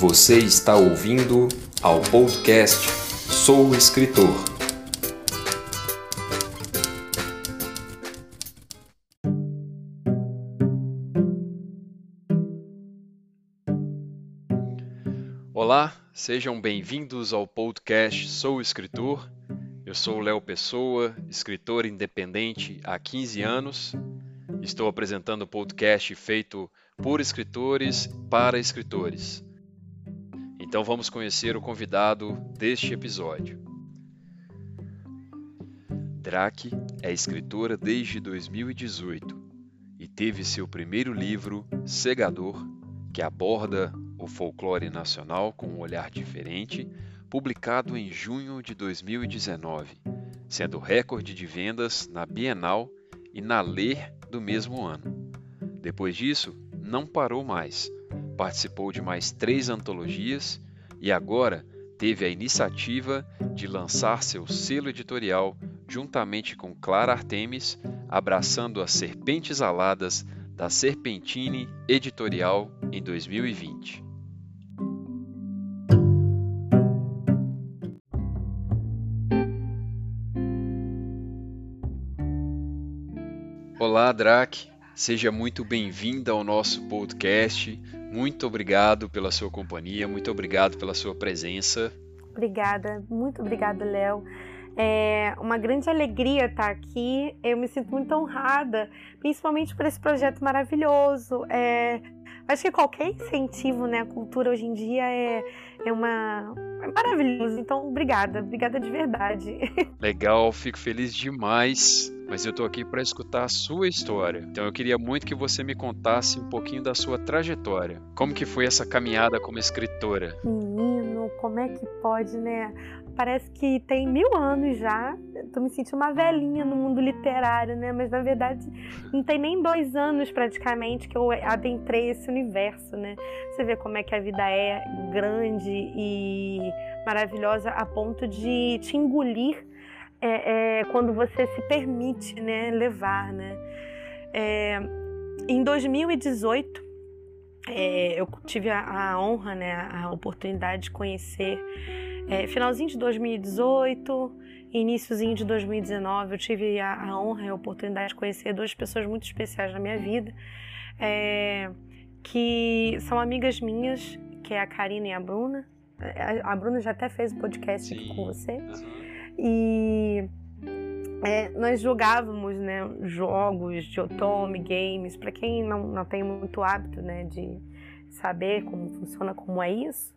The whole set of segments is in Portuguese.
Você está ouvindo ao podcast Sou Escritor. Olá, sejam bem-vindos ao podcast Sou Escritor. Eu sou Léo Pessoa, escritor independente há 15 anos. Estou apresentando o podcast feito por escritores para escritores. Então vamos conhecer o convidado deste episódio. Drake é escritora desde 2018 e teve seu primeiro livro, Segador, que aborda o folclore nacional com um olhar diferente, publicado em junho de 2019, sendo recorde de vendas na Bienal e na Ler do mesmo ano. Depois disso, não parou mais participou de mais três antologias e agora teve a iniciativa de lançar seu selo editorial juntamente com Clara Artemis, abraçando as Serpentes Aladas da Serpentine Editorial em 2020. Olá, Drac. Seja muito bem-vinda ao nosso podcast. Muito obrigado pela sua companhia, muito obrigado pela sua presença. Obrigada, muito obrigada, Léo. É uma grande alegria estar aqui. Eu me sinto muito honrada, principalmente por esse projeto maravilhoso. É, acho que qualquer incentivo né, à cultura hoje em dia é, é, uma, é maravilhoso. Então, obrigada, obrigada de verdade. Legal, fico feliz demais mas eu estou aqui para escutar a sua história. Então eu queria muito que você me contasse um pouquinho da sua trajetória. Como que foi essa caminhada como escritora? Menino, como é que pode, né? Parece que tem mil anos já. Tô me sentindo uma velhinha no mundo literário, né? Mas na verdade não tem nem dois anos praticamente que eu adentrei esse universo, né? Você vê como é que a vida é grande e maravilhosa a ponto de te engolir é, é, quando você se permite né, levar. Né? É, em 2018, é, eu tive a, a, honra, né, a oportunidade de conhecer, é, finalzinho de 2018, iníciozinho de 2019, eu tive a, a, honra e a oportunidade de conhecer duas pessoas muito especiais na minha vida, é, que são amigas minhas, que é a Karina e a Bruna. A, a Bruna já até fez o podcast Sim. aqui com você. E é, nós jogávamos né, jogos de otome, games. Para quem não, não tem muito hábito né, de saber como funciona, como é isso,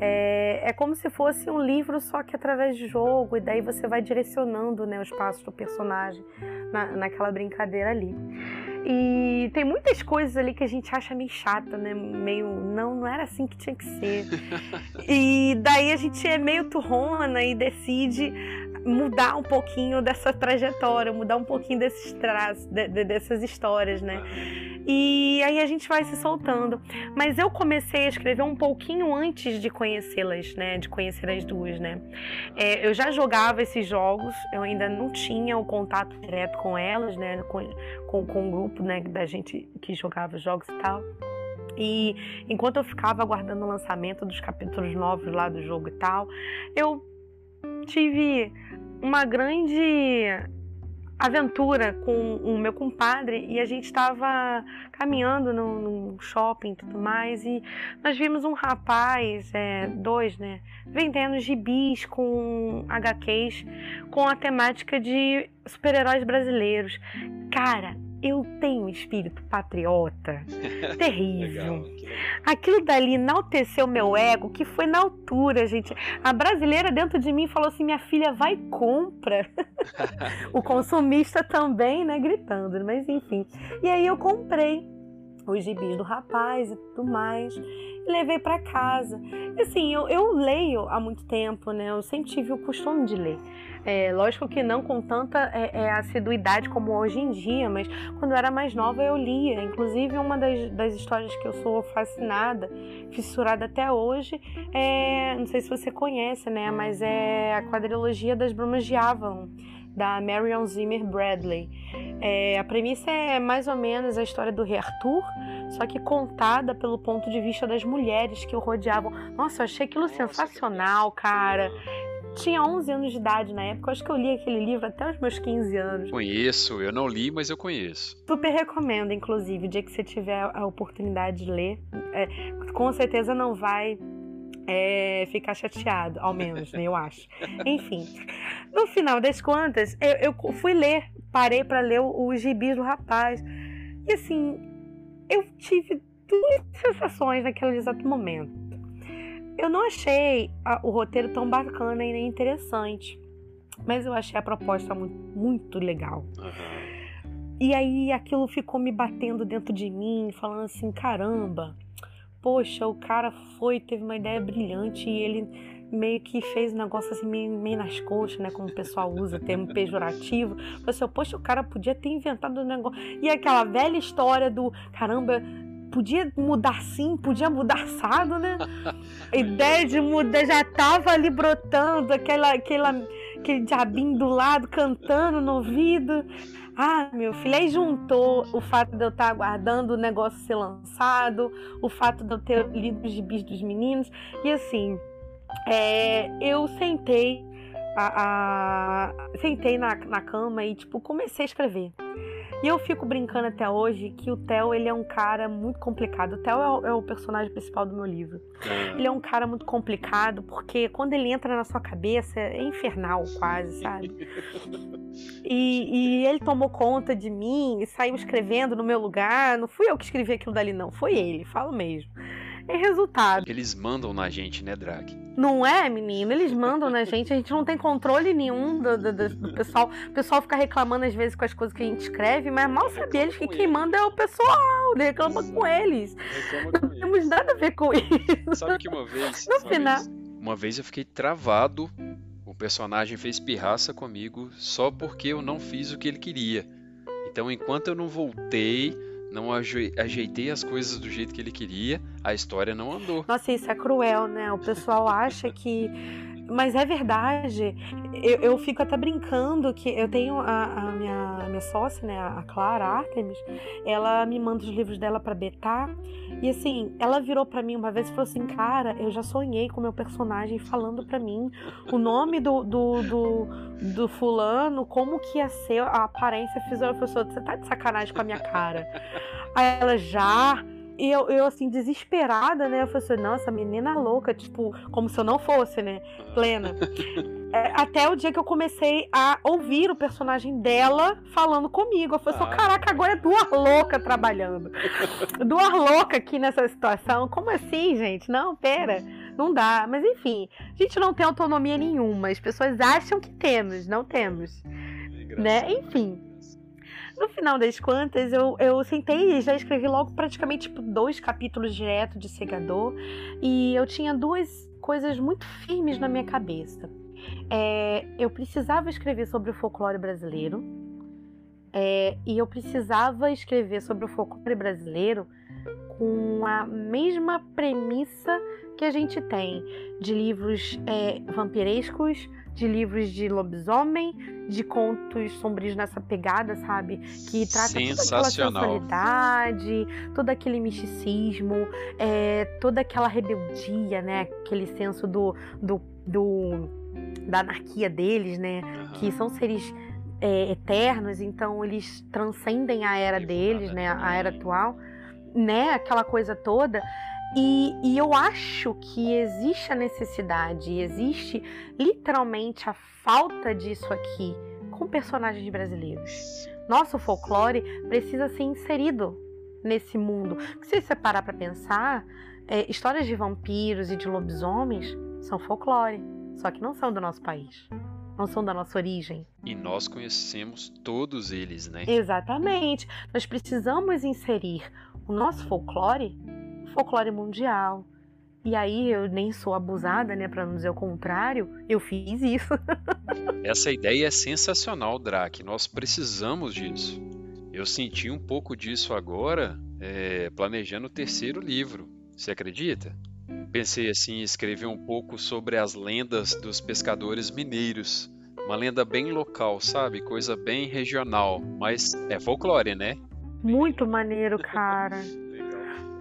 é, é, como se fosse um livro só que através de jogo, e daí você vai direcionando né, os passos do personagem na, naquela brincadeira ali. E tem muitas coisas ali que a gente acha meio chata, né? Meio, não, não era assim que tinha que ser. e daí a gente é meio turrona e decide mudar um pouquinho dessa trajetória, mudar um pouquinho desses traços, de, de, dessas histórias, né? E aí a gente vai se soltando. Mas eu comecei a escrever um pouquinho antes de conhecê-las, né? De conhecer as duas, né? É, eu já jogava esses jogos, eu ainda não tinha o contato direto com elas, né? Com, com, com o grupo né, da gente que jogava jogos e tal. E enquanto eu ficava aguardando o lançamento dos capítulos novos lá do jogo e tal, eu tive uma grande aventura com o meu compadre e a gente estava caminhando no, shopping e tudo mais e nós vimos um rapaz, é, dois, né, vendendo gibis com HQs com a temática de super-heróis brasileiros. Cara, eu tenho um espírito patriota terrível. legal, Aquilo dali enalteceu meu ego, que foi na altura, gente. A brasileira dentro de mim falou assim: minha filha vai compra. o consumista também, né, gritando, mas enfim. E aí eu comprei os gibis do rapaz e tudo mais, e levei para casa. Assim, eu, eu leio há muito tempo, né? Eu sempre tive o costume de ler. É, lógico que não com tanta é, é, assiduidade como hoje em dia, mas quando eu era mais nova eu lia. Inclusive, uma das, das histórias que eu sou fascinada, fissurada até hoje, é, não sei se você conhece, né? Mas é a quadrilogia das Brumas de Avalon da Marion Zimmer Bradley. É, a premissa é mais ou menos a história do rei Arthur, só que contada pelo ponto de vista das mulheres que o rodeavam. Nossa, eu achei aquilo Nossa, sensacional, cara. Tinha 11 anos de idade na época, eu acho que eu li aquele livro até os meus 15 anos. Conheço, eu não li, mas eu conheço. Super recomendo, inclusive, o dia que você tiver a oportunidade de ler. É, com certeza não vai é, ficar chateado, ao menos, né, eu acho. Enfim, no final das contas, eu, eu fui ler, parei para ler os gibis do rapaz. E assim, eu tive duas sensações naquele exato momento. Eu não achei a, o roteiro tão bacana e nem interessante, mas eu achei a proposta muito, muito legal. Uhum. E aí aquilo ficou me batendo dentro de mim, falando assim: caramba, poxa, o cara foi, teve uma ideia brilhante e ele meio que fez um negócio assim meio, meio nas coxas, né? Como o pessoal usa, termo pejorativo. Falei assim, poxa, o cara podia ter inventado um negócio. E aquela velha história do caramba, podia mudar sim, podia mudar assado, né? A ideia de mudar já tava ali brotando, aquela, aquela, aquele diabinho do lado cantando no ouvido. Ah, meu filho, aí juntou o fato de eu estar aguardando o negócio ser lançado, o fato de eu ter lido os gibis dos meninos, e assim, é, eu sentei, a, a, sentei na, na cama e, tipo, comecei a escrever. E eu fico brincando até hoje que o Theo, ele é um cara muito complicado. O Theo é o, é o personagem principal do meu livro. É. Ele é um cara muito complicado porque quando ele entra na sua cabeça é infernal quase, sabe? E, e, ele tomou conta de mim e saiu escrevendo no meu lugar. Não fui eu que escrevi aquilo dali, não. Foi ele, falo mesmo. É resultado. Eles mandam na gente, né, Drag? Não é, menino? Eles mandam na gente, a gente não tem controle nenhum do, do, do, pessoal. O pessoal fica reclamando às vezes com as coisas que a gente escreve, mas mal sabe eles que quem manda é o pessoal, né? reclama com eles. Reclama com não eles. temos nada a ver com isso. Sabe que uma vez. No uma final. Vez, uma vez eu fiquei travado. O personagem fez pirraça comigo só porque eu não fiz o que ele queria. Então, enquanto eu não voltei não ajeitei as coisas do jeito que ele queria, a história não andou. Nossa, isso é cruel, né? O pessoal acha que. Mas é verdade. Eu, eu fico até brincando que eu tenho a, a minha, a minha sócia, né, a Clara Artemis, ela me manda os livros dela para betar. E assim, ela virou para mim uma vez e falou assim: Cara, eu já sonhei com meu personagem falando para mim o nome do, do, do, do, fulano, como que ia ser a aparência física. Você tá de sacanagem com a minha cara. Aí ela já. E eu, eu, assim, desesperada, né? Eu falei assim, nossa, menina louca, tipo, como se eu não fosse, né? Plena. É, até o dia que eu comecei a ouvir o personagem dela falando comigo. Eu falei assim, ah, caraca, agora é duas louca trabalhando. duas louca aqui nessa situação. Como assim, gente? Não, pera. Não dá. Mas enfim, a gente não tem autonomia nenhuma. As pessoas acham que temos, não temos. Né? Enfim. No final das contas, eu, eu sentei e já escrevi logo praticamente tipo, dois capítulos direto de Segador. E eu tinha duas coisas muito firmes na minha cabeça. É, eu precisava escrever sobre o folclore brasileiro. É, e eu precisava escrever sobre o folclore brasileiro com a mesma premissa que a gente tem de livros é, vampirescos, de livros de lobisomem, de contos sombrios nessa pegada, sabe? Que trata toda aquela sensualidade, todo aquele misticismo, é, toda aquela rebeldia, né? Aquele senso do, do, do da anarquia deles, né? Uhum. Que são seres é, eternos, então eles transcendem a era deles, né? A era atual, né? Aquela coisa toda. E, e, eu acho que existe a necessidade, existe literalmente a falta disso aqui com personagens brasileiros. Nosso folclore precisa ser inserido nesse mundo. Se você parar para pensar, é, histórias de vampiros e de lobisomens são folclore, só que não são do nosso país. Não são da nossa origem. E nós conhecemos todos eles, né? Exatamente. Nós precisamos inserir o nosso folclore folclore mundial. E aí eu nem sou abusada, né, para não dizer o contrário, eu fiz isso. Essa ideia é sensacional, Drac. Nós precisamos disso. Eu senti um pouco disso agora, é, planejando o terceiro livro. Você acredita? Pensei assim em escrever um pouco sobre as lendas dos pescadores mineiros, uma lenda bem local, sabe? Coisa bem regional, mas é folclore, né? Muito maneiro, cara.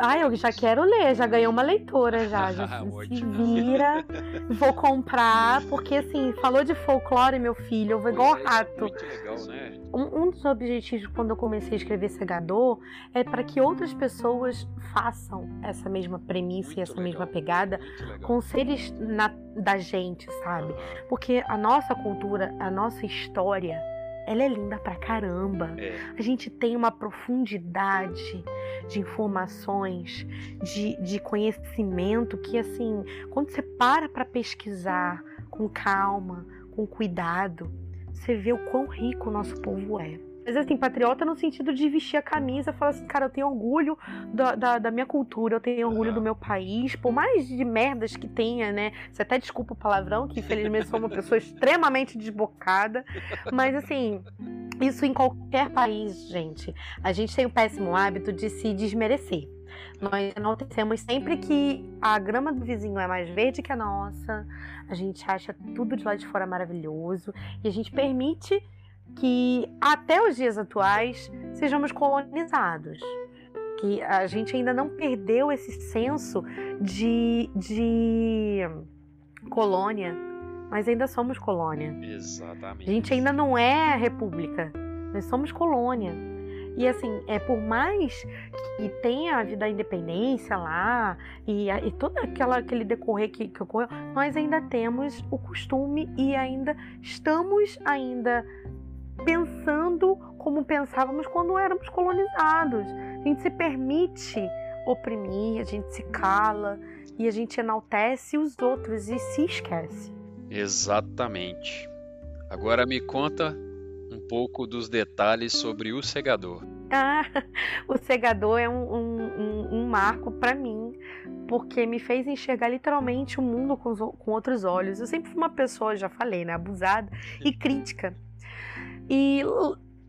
Ah, eu já quero ler, já ganhei uma leitora já. Já se vira, vou comprar, porque assim, falou de folclore, meu filho, eu vou igual é, rato. Muito legal, né? Um, um, dos objetivos quando eu comecei a escrever Segador é para que outras pessoas façam essa mesma premissa muito e essa legal. mesma pegada com seres na, da gente, sabe? Porque a nossa cultura, a nossa história, ela é linda pra caramba. É. A gente tem uma profundidade de informações, de, de conhecimento que, assim, quando você para para pesquisar com calma, com cuidado, você vê o quão rico o nosso povo é. Mas assim, patriota no sentido de vestir a camisa, falar assim, cara, eu tenho orgulho da, da, da minha cultura, eu tenho orgulho do meu país, por mais de merdas que tenha, né? Você até desculpa o palavrão, que infelizmente sou uma pessoa extremamente desbocada, mas assim, isso em qualquer país, gente. A gente tem o péssimo hábito de se desmerecer. Nós enaltecemos sempre que a grama do vizinho é mais verde que a nossa, a gente acha tudo de lá de fora maravilhoso e a gente permite que até os dias atuais sejamos colonizados. Que a gente ainda não perdeu esse senso de, de colônia, mas ainda somos colônia. Exatamente. A gente ainda não é república, nós somos colônia. E assim, é por mais que tenha a vida da independência lá e, e todo aquela, aquele decorrer que, que ocorreu, nós ainda temos o costume e ainda estamos ainda pensando como pensávamos quando éramos colonizados. A gente se permite oprimir, a gente se cala e a gente enaltece os outros e se esquece. Exatamente. Agora me conta um pouco dos detalhes sobre o segador. Ah, o segador é um, um, um marco para mim, porque me fez enxergar literalmente o mundo com, com outros olhos. Eu sempre fui uma pessoa, já falei, né, abusada e crítica. E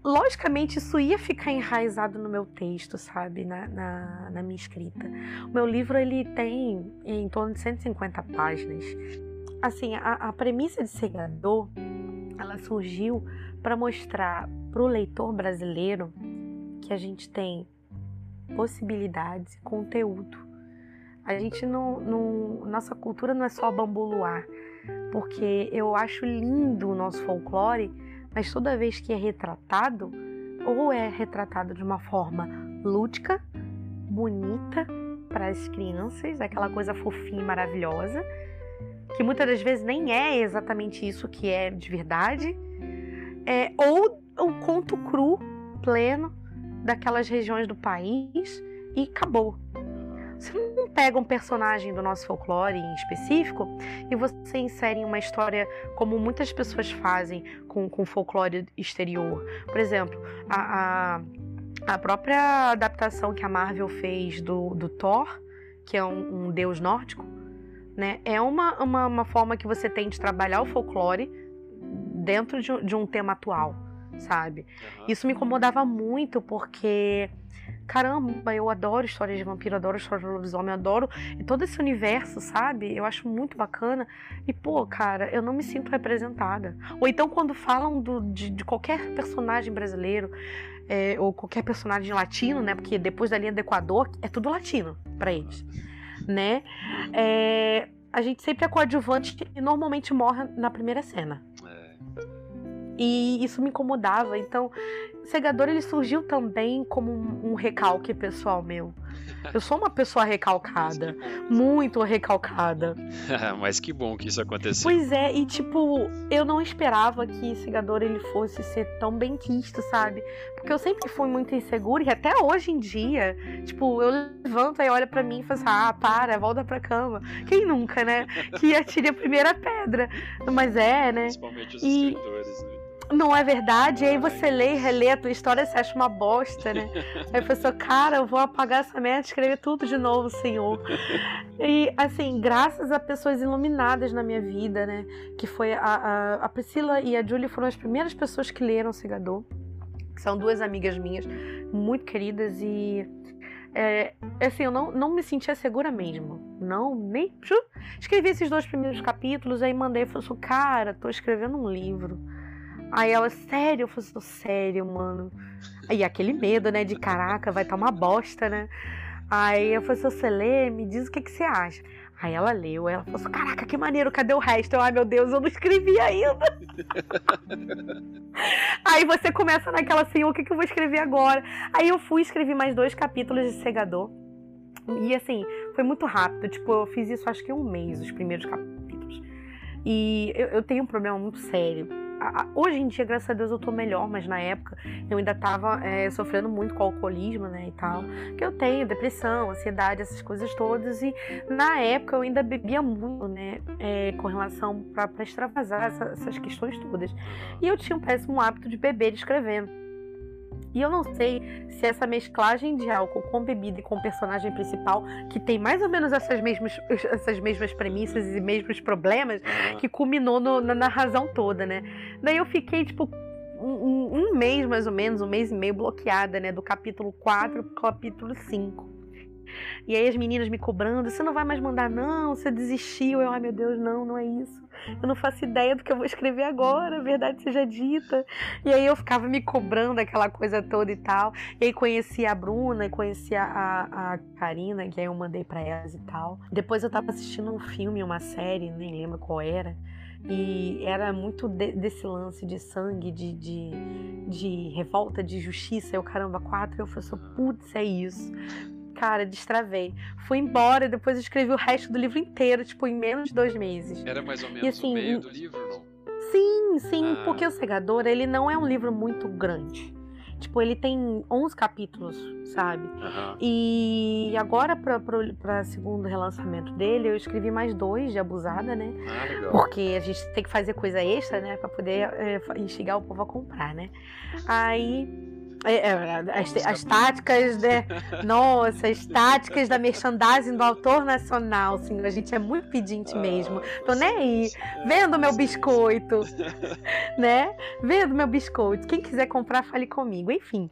logicamente isso ia ficar enraizado no meu texto, sabe, na, na, na, minha escrita. O meu livro ele tem em torno de 150 páginas. Assim, a, a premissa de Segador, ela surgiu para mostrar para o leitor brasileiro que a gente tem possibilidades e conteúdo. A gente não, não, nossa cultura não é só bambu luar, porque eu acho lindo o nosso folclore mas toda vez que é retratado, ou é retratado de uma forma lúdica, bonita para as crianças, aquela coisa fofinha e maravilhosa, que muitas das vezes nem é exatamente isso que é de verdade, é, ou o conto cru, pleno, daquelas regiões do país e acabou. Você não pega um personagem do nosso folclore em específico e você insere em uma história como muitas pessoas fazem com, com folclore exterior. Por exemplo, a, a, a própria adaptação que a Marvel fez do, do Thor, que é um, um deus nórdico, né? É uma, uma, uma, forma que você tem de trabalhar o folclore dentro de, de um tema atual, sabe? Isso me incomodava muito porque caramba, eu adoro histórias de vampiro, adoro histórias de lobisomem, adoro todo esse universo, sabe? Eu acho muito bacana. E, pô, cara, eu não me sinto representada. Ou então, quando falam do, de, de qualquer personagem brasileiro, é, ou qualquer personagem latino, né? Porque depois da linha do Equador, é tudo latino para eles, né? É, a gente sempre é coadjuvante e normalmente morre na primeira cena. E isso me incomodava. Então, Segador ele surgiu também como um, um recalque pessoal meu. Eu sou uma pessoa recalcada, muito recalcada. Mas que bom que isso aconteceu. Pois é, e tipo, eu não esperava que Segador ele fosse ser tão bem quisto, sabe? Porque eu sempre fui muito insegura e até hoje em dia, tipo, eu levanto e olho para mim e falo assim: "Ah, para, volta pra cama". Quem nunca, né? Que atire a primeira pedra. Mas é, né? Principalmente os e... escritores, né? Não é verdade, e aí você lê e relê a tua história e você acha uma bosta, né? Aí a pessoa, cara, eu vou apagar essa merda e escrever tudo de novo, Senhor. E, assim, graças a pessoas iluminadas na minha vida, né? Que foi a, a, a Priscila e a Julie foram as primeiras pessoas que leram o Segador, que são duas amigas minhas, muito queridas, e é, assim, eu não, não me sentia segura mesmo. Não, nem. Escrevi esses dois primeiros capítulos, aí mandei e falei assim, cara, tô escrevendo um livro. Aí ela, sério? Eu falei assim, sério, mano. Aí aquele medo, né? De caraca, vai tá uma bosta, né? Aí eu falei, você lê, me diz o que, que você acha. Aí ela leu, ela falou assim, caraca, que maneiro, cadê o resto? Eu, ai meu Deus, eu não escrevi ainda. Aí você começa naquela assim, o que, que eu vou escrever agora? Aí eu fui escrever mais dois capítulos de Segador. E assim, foi muito rápido. Tipo, eu fiz isso acho que um mês, os primeiros capítulos. E eu, eu tenho um problema muito sério hoje em dia, graças a Deus, eu tô melhor, mas na época eu ainda tava é, sofrendo muito com alcoolismo, né, e tal. Que eu tenho depressão, ansiedade, essas coisas todas. E na época eu ainda bebia muito, né, é, com relação para extravasar essa, essas questões todas. E eu tinha um péssimo hábito de beber e escrever. E eu não sei se essa mesclagem de álcool com bebida e com o personagem principal, que tem mais ou menos essas mesmas, essas mesmas premissas e mesmos problemas, que culminou no, na, na razão toda, né? Daí eu fiquei, tipo, um, um, mês mais ou menos, um mês e meio bloqueada, né? Do capítulo 4 pro capítulo 5. E aí as meninas me cobrando, você não vai mais mandar, não, você desistiu. Eu, ai meu Deus, não, não é isso. Eu não faço ideia do que eu vou escrever agora, verdade seja dita. E aí eu ficava me cobrando aquela coisa toda e tal. E aí conheci a Bruna conheci a, a, a Karina, que aí eu mandei para elas e tal. Depois eu tava assistindo um filme, uma série, nem lembro qual era. E era muito de, desse lance de sangue, de, de, de revolta, de justiça. Eu, caramba, quatro. Eu falei putz, é isso cara, destravei. Fui embora e depois escrevi o resto do livro inteiro, tipo, em menos de dois meses. Era mais ou menos e, assim, o meio do livro, não? Sim, sim, ah. porque O Segador, ele não é um livro muito grande. Tipo, ele tem 11 capítulos, sabe? Uhum. E agora, para segundo relançamento dele, eu escrevi mais dois de Abusada, né? Ah, legal. Porque a gente tem que fazer coisa extra, né? Pra poder é, instigar o povo a comprar, né? Aí é, é, as, as táticas, né? Nossa, as táticas da merchandising do autor nacional, assim, a gente é muito pedinte mesmo. Tô nem aí, vendo meu biscoito, né? Vendo meu biscoito. Quem quiser comprar, fale comigo. Enfim.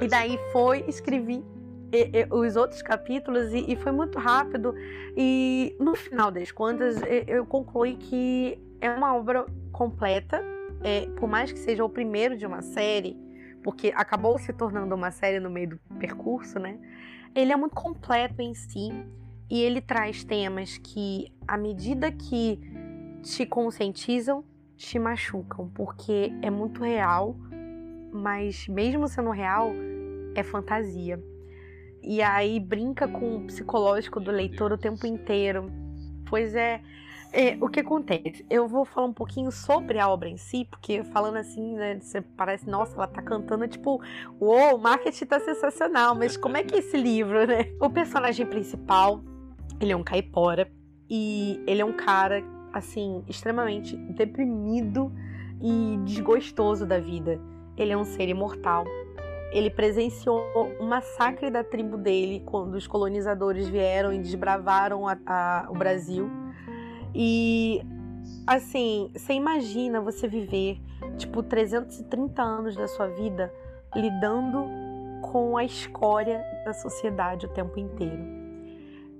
E daí foi, escrevi os outros capítulos e, e, foi muito rápido. E no final das contas, eu concluí que é uma obra completa, é, por mais que seja o primeiro de uma série porque acabou se tornando uma série no meio do percurso, né? Ele é muito completo em si e ele traz temas que, à medida que te conscientizam, te machucam, porque é muito real, mas mesmo sendo real, é fantasia. E aí brinca com o psicológico do leitor o tempo inteiro. Pois é, é, o que acontece? Eu vou falar um pouquinho sobre a obra em si, porque falando assim, né, você parece, nossa, ela tá cantando, tipo, uou, o marketing tá sensacional, mas como é que é esse livro, né? O personagem principal, ele é um caipora, e ele é um cara, assim, extremamente deprimido e desgostoso da vida. Ele é um ser imortal. Ele presenciou um massacre da tribo dele quando os colonizadores vieram e desbravaram a, a, o Brasil e assim, você imagina você viver tipo 330 anos da sua vida lidando com a escória da sociedade o tempo inteiro.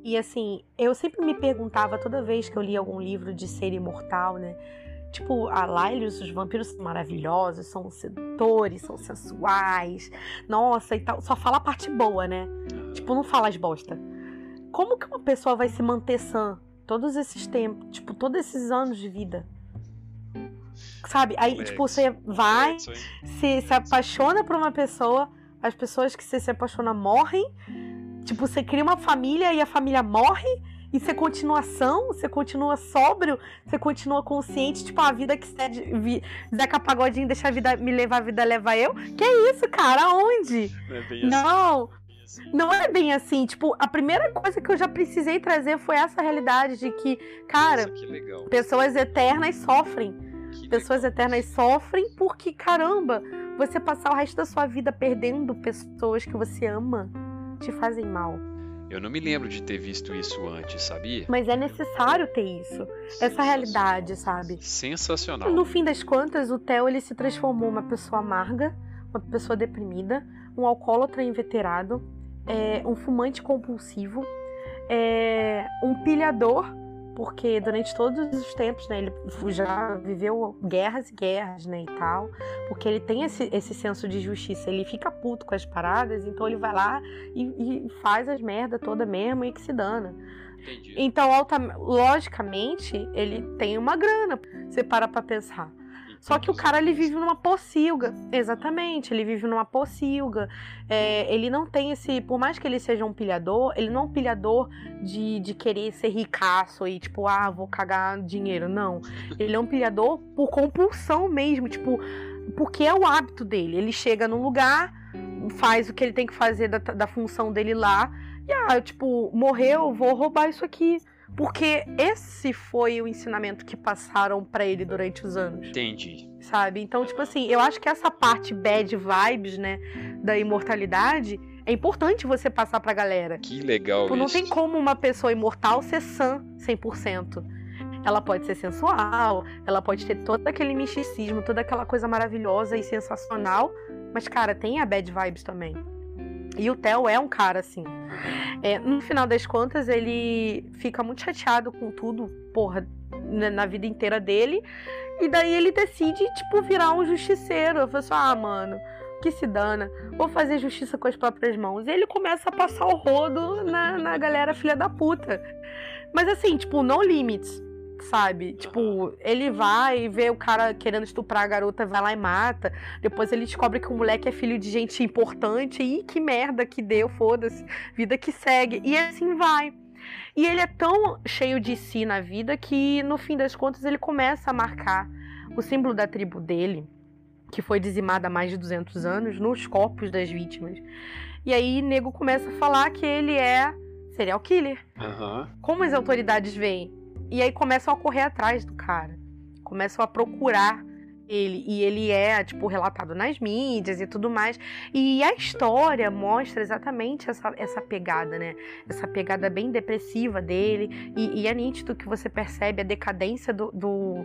E assim, eu sempre me perguntava toda vez que eu li algum livro de ser imortal, né? Tipo, a Laelius, os vampiros são maravilhosos, são sedutores, são sensuais, nossa e tal. Só fala a parte boa, né? Tipo, não fala as bosta. Como que uma pessoa vai se manter sã todos esses tempos, tipo, todos esses anos de vida. Sabe? Aí, tipo, você vai, se, se apaixona por uma pessoa, as pessoas que você se apaixona morrem. Tipo, você cria uma família e a família morre. E você continua são, você continua sóbrio, você continua consciente, tipo, a vida que você Zeca Pagodinho deixa a vida me levar, a vida leva eu. Que é isso, cara? Aonde? Não, é não não é bem assim. Tipo, a primeira coisa que eu já precisei trazer foi essa realidade de que, cara, Nossa, que pessoas eternas sofrem. Que pessoas legal. eternas sofrem porque, caramba, você passar o resto da sua vida perdendo pessoas que você ama te fazem mal. Eu não me lembro de ter visto isso antes, sabia? Mas é necessário ter isso. Essa realidade, sabe? Sensacional. No fim das contas, o Theo ele se transformou uma pessoa amarga, uma pessoa deprimida, um alcoólatra inveterado, é, um fumante compulsivo, é, um pilhador, porque durante todos os tempos, né, ele já viveu guerras e guerras, né, e tal, porque ele tem esse, esse senso de justiça, ele fica puto com as paradas, então ele vai lá e, e faz as merda toda mesmo e que se dana. Entendi. Então, alta, logicamente, ele tem uma grana, você para pra pensar. Só que o cara ele vive numa pocilga. Exatamente, ele vive numa pocilga. É, ele não tem esse. Por mais que ele seja um pilhador, ele não é um pilhador de, de querer ser ricaço e, tipo, ah, vou cagar dinheiro. Não. Ele é um pilhador por compulsão mesmo. Tipo, porque é o hábito dele. Ele chega num lugar, faz o que ele tem que fazer da, da função dele lá. E, ah, tipo, morreu, vou roubar isso aqui. Porque esse foi o ensinamento que passaram para ele durante os anos. Entendi. Sabe? Então, tipo assim, eu acho que essa parte bad vibes, né, da imortalidade, é importante você passar pra galera. Que legal Tipo, não isso. tem como uma pessoa imortal ser sã 100%. Ela pode ser sensual, ela pode ter todo aquele misticismo, toda aquela coisa maravilhosa e sensacional, mas, cara, tem a bad vibes também. E o Theo é um cara assim. É, no final das contas, ele fica muito chateado com tudo, porra, na, vida inteira dele. E daí ele decide, tipo, virar um justiceiro. Eu falo assim, ah, mano, que se dana. Vou fazer justiça com as próprias mãos. E ele começa a passar o rodo na, na galera filha da puta. Mas assim, tipo, no limits, sabe? Tipo, ele vai e vê o cara querendo estuprar a garota, vai lá e mata. Depois ele descobre que o moleque é filho de gente importante. E que merda que deu, foda-se. Vida que segue. E assim vai. E ele é tão cheio de si na vida que, no fim das contas, ele começa a marcar o símbolo da tribo dele, que foi dizimada há mais de 200 anos, nos corpos das vítimas. E aí, nego começa a falar que ele é serial killer. Aham. Como as autoridades veem? E aí começam a correr atrás do cara. Começam a procurar ele. E ele é, tipo, relatado nas mídias e tudo mais. E a história mostra exatamente essa, essa pegada, né? Essa pegada bem depressiva dele. E, e é nítido que você percebe a decadência do, do,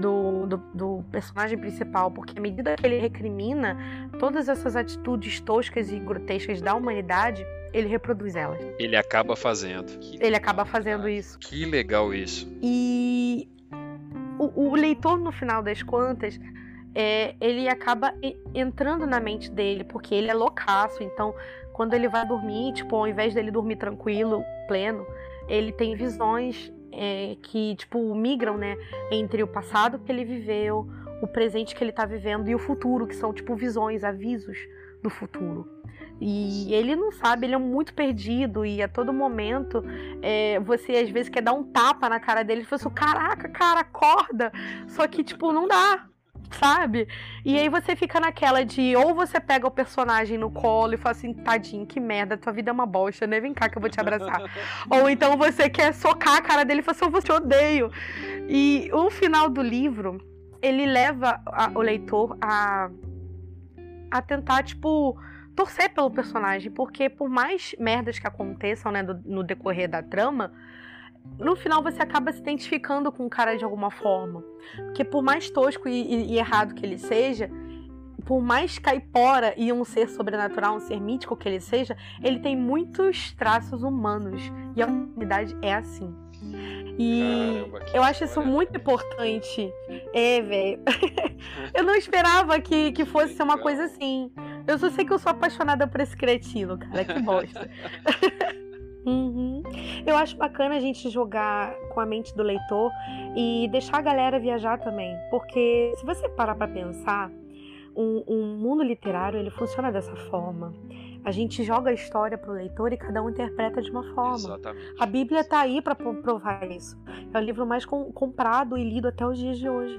do, do, do personagem principal. Porque à medida que ele recrimina todas essas atitudes toscas e grotescas da humanidade, ele reproduz elas. Ele acaba fazendo. Que Ele legal, acaba fazendo cara. isso. Que legal isso. E o, o leitor, no final das contas, é, ele acaba entrando na mente dele, porque ele é loucaço. Então, quando ele vai dormir, tipo, ao invés dele dormir tranquilo, pleno, ele tem visões é, que, tipo, migram, né? Entre o passado que ele viveu, o presente que ele tá vivendo e o futuro, que são, tipo, visões, avisos do futuro. E ele não sabe, ele é muito perdido e a todo momento é, você às vezes quer dar um tapa na cara dele e fala assim, caraca, cara, acorda. Só que, tipo, não dá, sabe? E aí você fica naquela de ou você pega o personagem no colo e fala assim, tadinho, que merda, tua vida é uma bosta, né? Vem cá que eu vou te abraçar. ou então você quer socar a cara dele e fala assim, eu vou te odeio. E o final do livro, ele leva a- o leitor a, a tentar, tipo torcer pelo personagem, porque por mais merdas que aconteçam, né, do- no decorrer da trama, no final você acaba se identificando com o cara de alguma forma. Porque por mais tosco e, e- e errado que ele seja, por mais caipora e um ser sobrenatural, um ser mítico que ele seja, ele tem muitos traços humanos. E a humanidade é assim. E Caramba, eu acho isso muito importante. É, velho. eu não esperava que, que fosse ser uma coisa assim. Eu só sei que eu sou apaixonada por esse cretino, cara. Que bosta. Uhum. Eu acho bacana a gente jogar com a mente do leitor e deixar a galera viajar também. Porque se você parar pra pensar, um, um mundo literário ele funciona dessa forma. A gente joga a história pro leitor e cada um interpreta de uma forma. Exatamente. A Bíblia tá aí para provar isso. É o livro mais com- comprado e lido até os dias de hoje.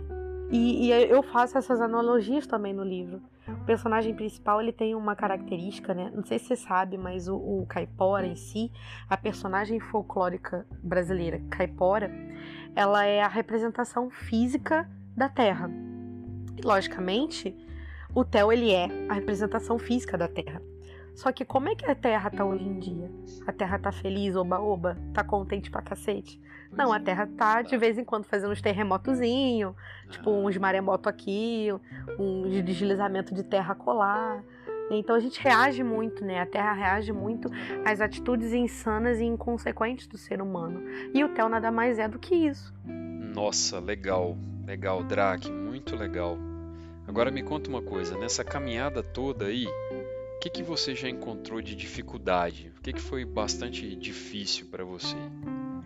E, e eu faço essas analogias também no livro. O personagem principal ele tem uma característica, né? Não sei se você sabe, mas o, o caipora em si, a personagem folclórica brasileira caipora, ela é a representação física da Terra. E, logicamente, o Theo ele é a representação física da Terra. Só que como é que a Terra tá hoje em dia? A Terra tá feliz, oba-oba? Tá contente pra cacete? Não, a Terra tá de vez em quando fazendo uns terremotozinhos, tipo uns maremoto aqui, uns deslizamento de terra colar. Então a gente reage muito, né? A Terra reage muito às atitudes insanas e inconsequentes do ser humano. E o Theo nada mais é do que isso. Nossa, legal, legal, Drac, muito legal. Agora me conta uma coisa, nessa caminhada toda aí, o que, que você já encontrou de dificuldade? O que, que foi bastante difícil para você?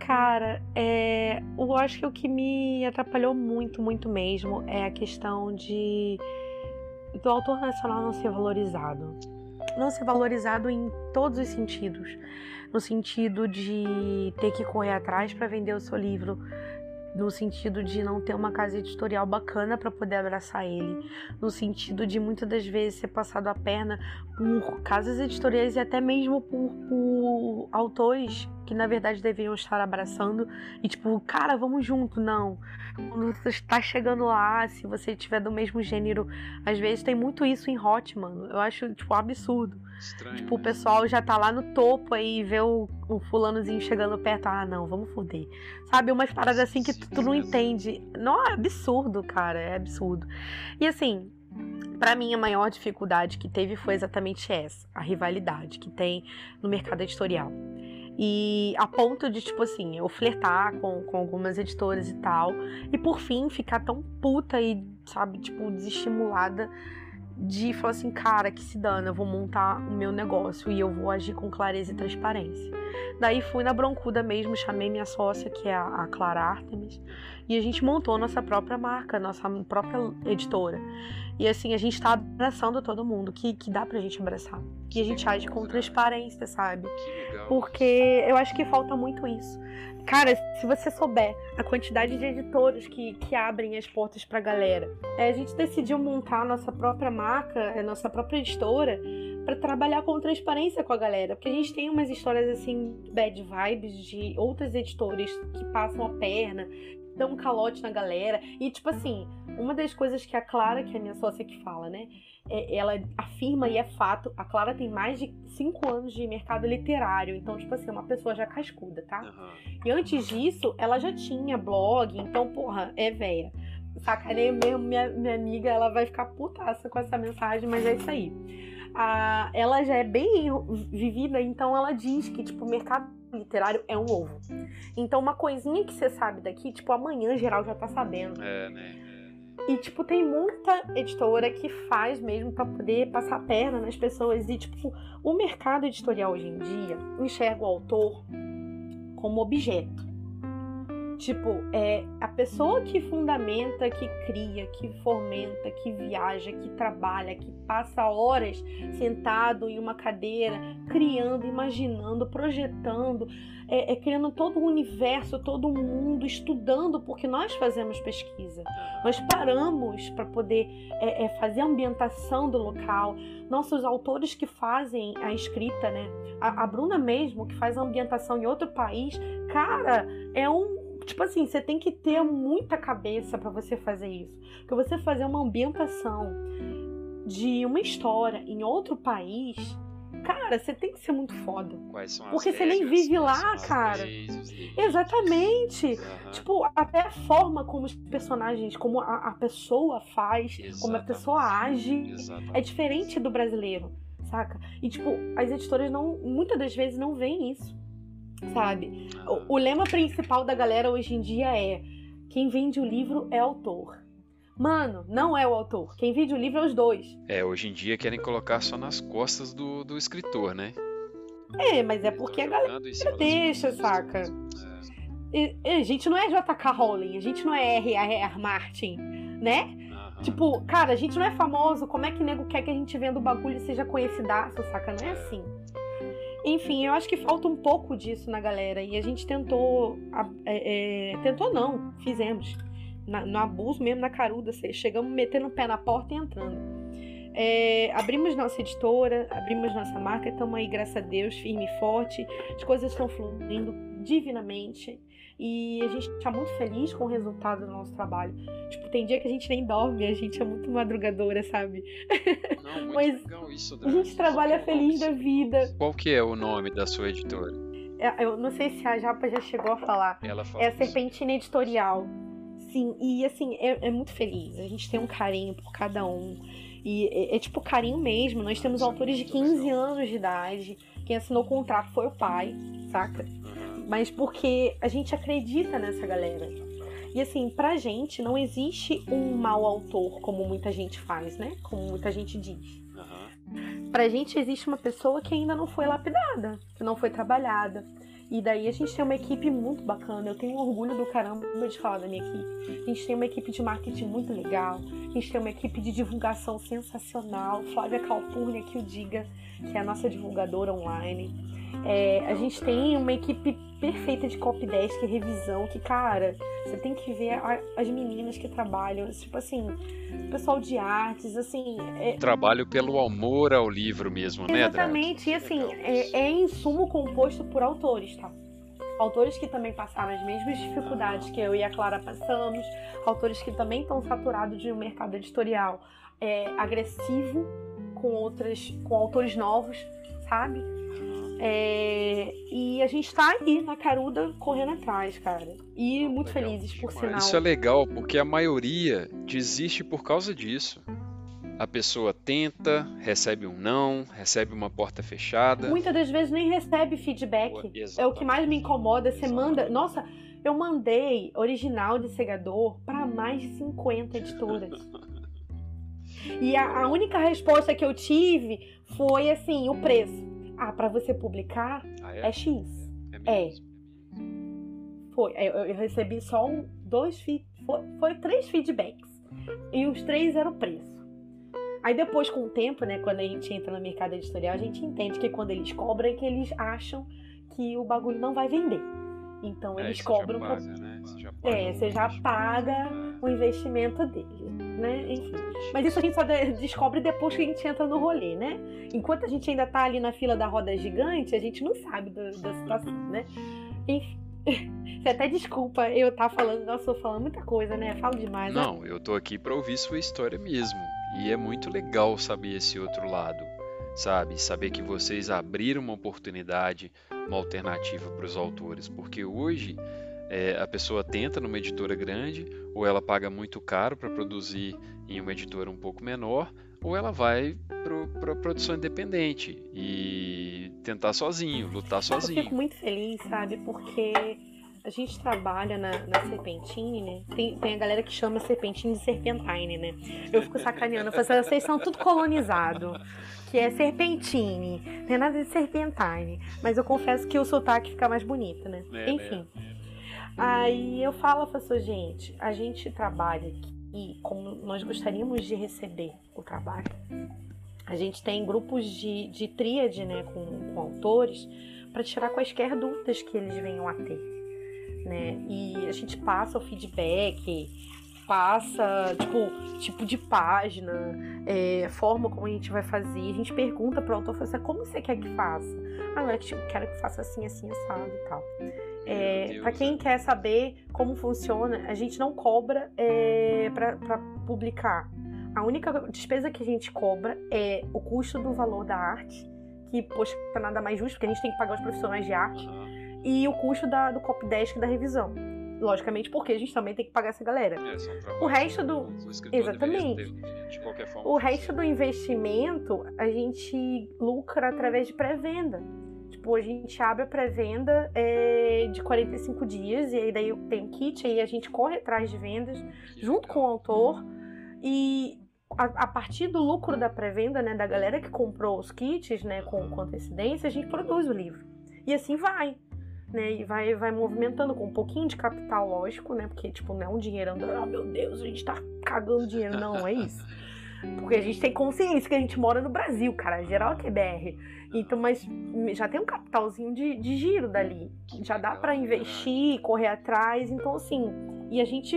Cara, é, eu acho que o que me atrapalhou muito, muito mesmo é a questão de do autor nacional não ser valorizado. Não ser valorizado em todos os sentidos. No sentido de ter que correr atrás para vender o seu livro, no sentido de não ter uma casa editorial bacana para poder abraçar ele, no sentido de muitas das vezes ser passado a perna por casas editoriais e até mesmo por, por autores que na verdade deveriam estar abraçando e tipo, cara, vamos junto, não. Quando você está chegando lá, se você tiver do mesmo gênero, às vezes tem muito isso em hot, mano. Eu acho, tipo, absurdo. Estranho, tipo, o pessoal já tá lá no topo aí vê o, o fulanozinho chegando perto. Ah, não, vamos foder. Sabe, umas paradas assim que tu, tu não entende. Não, é absurdo, cara, é absurdo. E assim, para mim a maior dificuldade que teve foi exatamente essa, a rivalidade que tem no mercado editorial. E a ponto de, tipo assim, eu flertar com, com algumas editoras e tal. E por fim ficar tão puta e, sabe, tipo, desestimulada de falar assim, cara, que se dana, eu vou montar o meu negócio e eu vou agir com clareza e transparência. Daí fui na Broncuda mesmo, chamei minha sócia, que é a, Clara Artemis, e a gente montou nossa própria marca, nossa própria editora. E assim, a gente tá abraçando todo mundo, que, que dá pra gente abraçar. E a gente age com transparência, sabe? Porque eu acho que falta muito isso. Cara, se você souber a quantidade de editores que, que abrem as portas pra galera, é, a gente decidiu montar a nossa própria marca, a nossa própria editora, para trabalhar com transparência com a galera. Porque a gente tem umas histórias assim, bad vibes de outros editores que passam a perna, dão um calote na galera. E, tipo assim, uma das coisas que a Clara, que é a minha sócia que fala, né? É, ela afirma e é fato, a Clara tem mais de cinco anos de mercado literário, então, tipo assim, é uma pessoa já cascuda, tá? Uhum. E antes disso, ela já tinha blog, então, porra, é véia. Sacanei mesmo, minha, minha amiga, ela vai ficar putaça com essa mensagem, mas é isso aí. Ah, ela já é bem vivida, então ela diz que, tipo, o mercado literário é um ovo. Então, uma coisinha que você sabe daqui, tipo, amanhã geral já tá sabendo. É, né? E, tipo, tem muita editora que faz mesmo para poder passar a perna nas pessoas. E, tipo, o mercado editorial hoje em dia enxerga o autor como objeto. Tipo, é a pessoa que fundamenta, que cria, que fomenta, que viaja, que trabalha, que passa horas sentado em uma cadeira, criando, imaginando, projetando, é, é criando todo o universo, todo o mundo, estudando, porque nós fazemos pesquisa. Nós paramos para poder é, é, fazer a ambientação do local. Nossos autores que fazem a escrita, né? A, a Bruna mesmo, que faz a ambientação em outro país, cara, é um Tipo assim, você tem que ter muita cabeça para você fazer isso. Porque você fazer uma ambientação de uma história em outro país, cara, você tem que ser muito foda. Quais são Porque as você nem vive lá, cara. Exatamente. Uhum. Tipo, até a forma como os personagens, como a, a pessoa faz, Exatamente. como a pessoa age, Exatamente. é diferente do brasileiro, saca? E tipo, as editoras não, muitas das vezes não veem isso sabe? O, o, lema principal da galera hoje em dia é: quem vende o livro é autor. Mano, não é o autor. Quem vende o livro é os dois. É, hoje em dia querem colocar só nas costas do, do escritor, né? É, mas é porque a galera deixa, saca? É. A gente não é J.K. Rowling, a gente não é R.R. Martin, né? Uhum. Tipo, cara, a gente não é famoso, como é que nego quer que a gente venda o bagulho e seja conhecidaço, saca? Não é assim. Enfim, eu acho que falta um pouco disso na galera. E a gente tentou. É, é, tentou não, fizemos. Na, no abuso mesmo, na caruda. Chegamos metendo o pé na porta e entrando. É, abrimos nossa editora, abrimos nossa marca, estamos aí, graças a Deus, firme e forte. As coisas estão fluindo divinamente. E a gente tá muito feliz com o resultado do nosso trabalho. Tipo, tem dia que a gente nem dorme, a gente é muito madrugadora, sabe? Não, muito Mas legal isso, A gente trabalha feliz da vida. Qual que é o nome da sua editora? É, eu não sei se a Japa já chegou a falar. Ela falou é a Serpentina Editorial. Sim, e assim, é, é muito feliz. A gente tem um carinho por cada um. E é, é, tipo carinho mesmo. Nós temos autores de 15 anos de idade. Quem assinou o contrato foi o pai, saca? Mas porque a gente acredita nessa galera. E assim, pra gente não existe um mau autor, como muita gente faz, né? Como muita gente diz. Pra gente existe uma pessoa que ainda não foi lapidada, que não foi trabalhada. E daí a gente tem uma equipe muito bacana. Eu tenho orgulho do caramba de falar da minha equipe. A gente tem uma equipe de marketing muito legal. A gente tem uma equipe de divulgação sensacional. Flávia Calpurnia, que o diga, que é a nossa divulgadora online. É, a gente tem uma equipe perfeita de copy desk e revisão, que, cara, você tem que ver a, as meninas que trabalham, tipo assim, pessoal de artes, assim. É... Trabalho pelo amor ao livro mesmo, né, Exatamente, e assim, é, é insumo composto por autores, tá? Autores que também passaram as mesmas dificuldades que eu e a Clara passamos, autores que também estão saturados de um mercado editorial é, agressivo com outras, com autores novos, sabe? É, e a gente tá aí na caruda correndo atrás, cara. E muito legal. felizes, por sinal. Isso é legal, porque a maioria desiste por causa disso. A pessoa tenta, recebe um não, recebe uma porta fechada. Muitas das vezes nem recebe feedback. é o que mais me incomoda. Você manda. Nossa, eu mandei original de Segador para mais de 50 editoras. e a, a única resposta que eu tive foi assim: o preço. Ah, para você publicar ah, é? é? X. É. é. Foi. Eu, eu, recebi só um, dois foi, foi três feedbacks. E os três eram preço. Aí depois, com o tempo, né, quando a gente entra no mercado editorial, a gente entende que quando eles cobram é que eles acham que o bagulho não vai vender. Então é, eles cobram. Paga, né? É, você já paga o investimento dele, né? Enfim. Mas isso a gente só descobre depois que a gente entra no rolê, né? Enquanto a gente ainda tá ali na fila da roda gigante, a gente não sabe da, da situação, né? Enfim. Você até desculpa eu estar tá falando, nossa, eu falando muita coisa, né? Falo demais. Não, né? eu tô aqui para ouvir sua história mesmo. E é muito legal saber esse outro lado, sabe? Saber que vocês abriram uma oportunidade, uma alternativa para os autores, porque hoje é, a pessoa tenta numa editora grande, ou ela paga muito caro para produzir em uma editora um pouco menor, ou ela vai para a produção independente e tentar sozinho, lutar sozinho. Eu fico muito feliz, sabe? Porque a gente trabalha na, na Serpentine, né? Tem, tem a galera que chama Serpentine de Serpentine, né? Eu fico sacaneando, eu falo assim, vocês são tudo colonizado. Que é Serpentine, não tem nada de Serpentine. Mas eu confesso que o sotaque fica mais bonito, né? É, Enfim. É. Aí eu falo, professor, gente, a gente trabalha aqui como nós gostaríamos de receber o trabalho. A gente tem grupos de, de tríade né, com, com autores para tirar quaisquer dúvidas que eles venham a ter né? E a gente passa o feedback, passa, tipo, tipo de página, é, forma como a gente vai fazer. A gente pergunta para o autor, assim, como você quer que faça? Ah, não é que tipo, quero que faça assim, assim, assado e tal. É, para quem quer saber como funciona, a gente não cobra é, para publicar. A única despesa que a gente cobra é o custo do valor da arte, que, poxa, nada mais justo, porque a gente tem que pagar os profissionais de arte e o custo da, do copy desk da revisão. Logicamente, porque a gente também tem que pagar essa galera. É, o resto do. Exatamente. Ter, forma, o resto do investimento a gente lucra através de pré-venda. Tipo, a gente abre a pré-venda é, de 45 dias, e aí daí tem o kit, aí a gente corre atrás de vendas que junto com o autor. E a, a, partir do lucro da pré-venda, né, da galera que comprou os kits, né, com, com antecedência, a gente produz o livro. E assim vai né? E vai, vai movimentando com um pouquinho de capital, lógico, né? Porque, tipo, não é um dinheiro andando, oh meu Deus, a gente tá cagando dinheiro. Não, é isso. Porque a gente tem consciência que a gente mora no Brasil, cara. Geral que é BR. Então, mas já tem um capitalzinho de, de giro dali. Já dá para investir, correr atrás. Então, assim, e a gente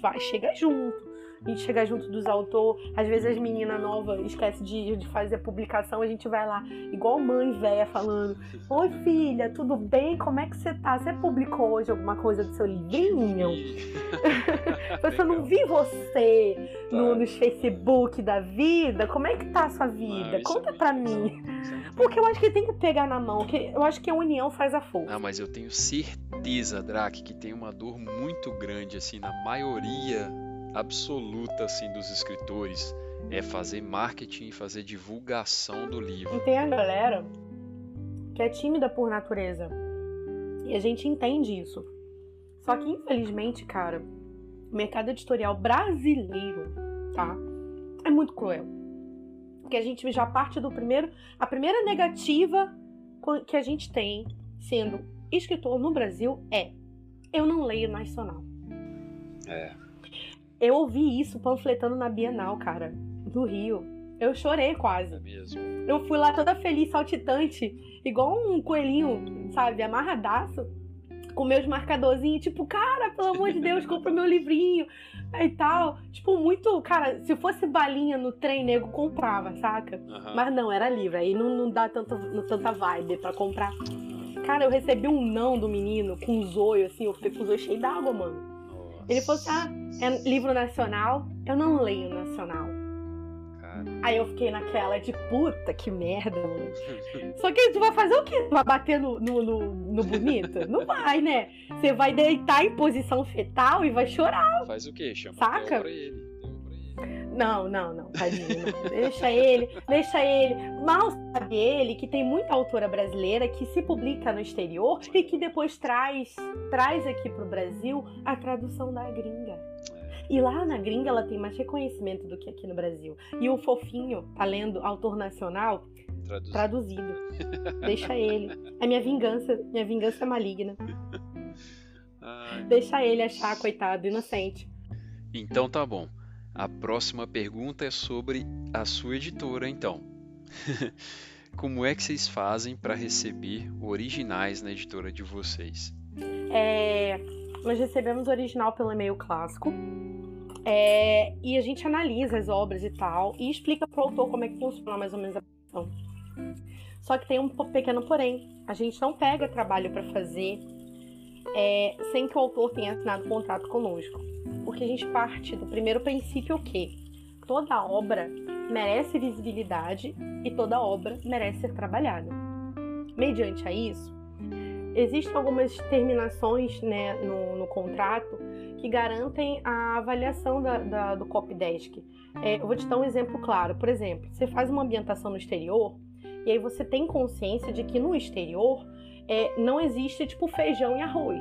vai, chega junto gente chega junto dos autores. Às vezes as meninas novas esquecem de, de fazer a publicação, a gente vai lá, igual mãe velha falando: Oi filha, tudo bem? Como é que você tá? Você publicou hoje alguma coisa do seu livrinho? eu não vi você no, tá. nos Facebook da vida. Como é que tá a sua vida? Conta é pra mim. É Porque eu acho que tem que pegar na mão, que eu acho que a união faz a força. Ah, mas eu tenho certeza, Drake, que tem uma dor muito grande, assim, na maioria absoluta assim dos escritores é fazer marketing e fazer divulgação do livro. E tem a galera que é tímida por natureza. E a gente entende isso. Só que, infelizmente, cara, o mercado editorial brasileiro, tá? É muito cruel. Porque a gente já parte do primeiro. A primeira negativa que a gente tem sendo escritor no Brasil é: eu não leio nacional. É. Eu ouvi isso panfletando na Bienal, cara, do Rio. Eu chorei quase. É mesmo. Eu fui lá toda feliz, saltitante, igual um coelhinho, sabe, amarradaço, com meus marcadorzinhos, tipo, cara, pelo amor de Deus, compra meu livrinho e tal. Tipo, muito, cara, se fosse balinha no trem, nego comprava, saca? Aham. Mas não, era livre, aí não, não dá tanta, tanta vibe pra comprar. Cara, eu recebi um não do menino com um zoio, assim, eu fiquei com o zoio cheio d'água, mano. Ele falou assim: ah, é livro nacional? Eu não leio nacional. Cara. Aí eu fiquei naquela de puta que merda, mano. Só que tu vai fazer o quê? Tu vai bater no, no, no, no bonito? Não vai, né? Você vai deitar em posição fetal e vai chorar. Faz o quê? Chama Saca? Pra ele. Não, não, não, tadinho, não. Deixa ele, deixa ele. Mal sabe ele que tem muita autora brasileira que se publica no exterior e que depois traz, traz aqui pro Brasil a tradução da gringa. E lá na gringa ela tem mais reconhecimento do que aqui no Brasil. E o fofinho tá lendo autor nacional Traduz. traduzido. Deixa ele. É minha vingança, minha vingança é maligna. Ai. Deixa ele achar, coitado, inocente. Então tá bom. A próxima pergunta é sobre a sua editora, então. Como é que vocês fazem para receber originais na editora de vocês? É, nós recebemos o original pelo e-mail clássico. é, e a gente analisa as obras e tal, e explica pro autor como é que funciona mais ou menos a produção. Só que tem um pequeno porém. A gente não pega trabalho para fazer é, sem que o autor tenha assinado contrato conosco. Porque a gente parte do primeiro princípio que toda obra merece visibilidade e toda obra merece ser trabalhada. Mediante a isso, existem algumas terminações né, no, no contrato que garantem a avaliação da, da- do copydesk. É, eu vou te dar um exemplo claro. Por exemplo, você faz uma ambientação no exterior e aí você tem consciência de que no exterior é, não existe tipo feijão e arroz,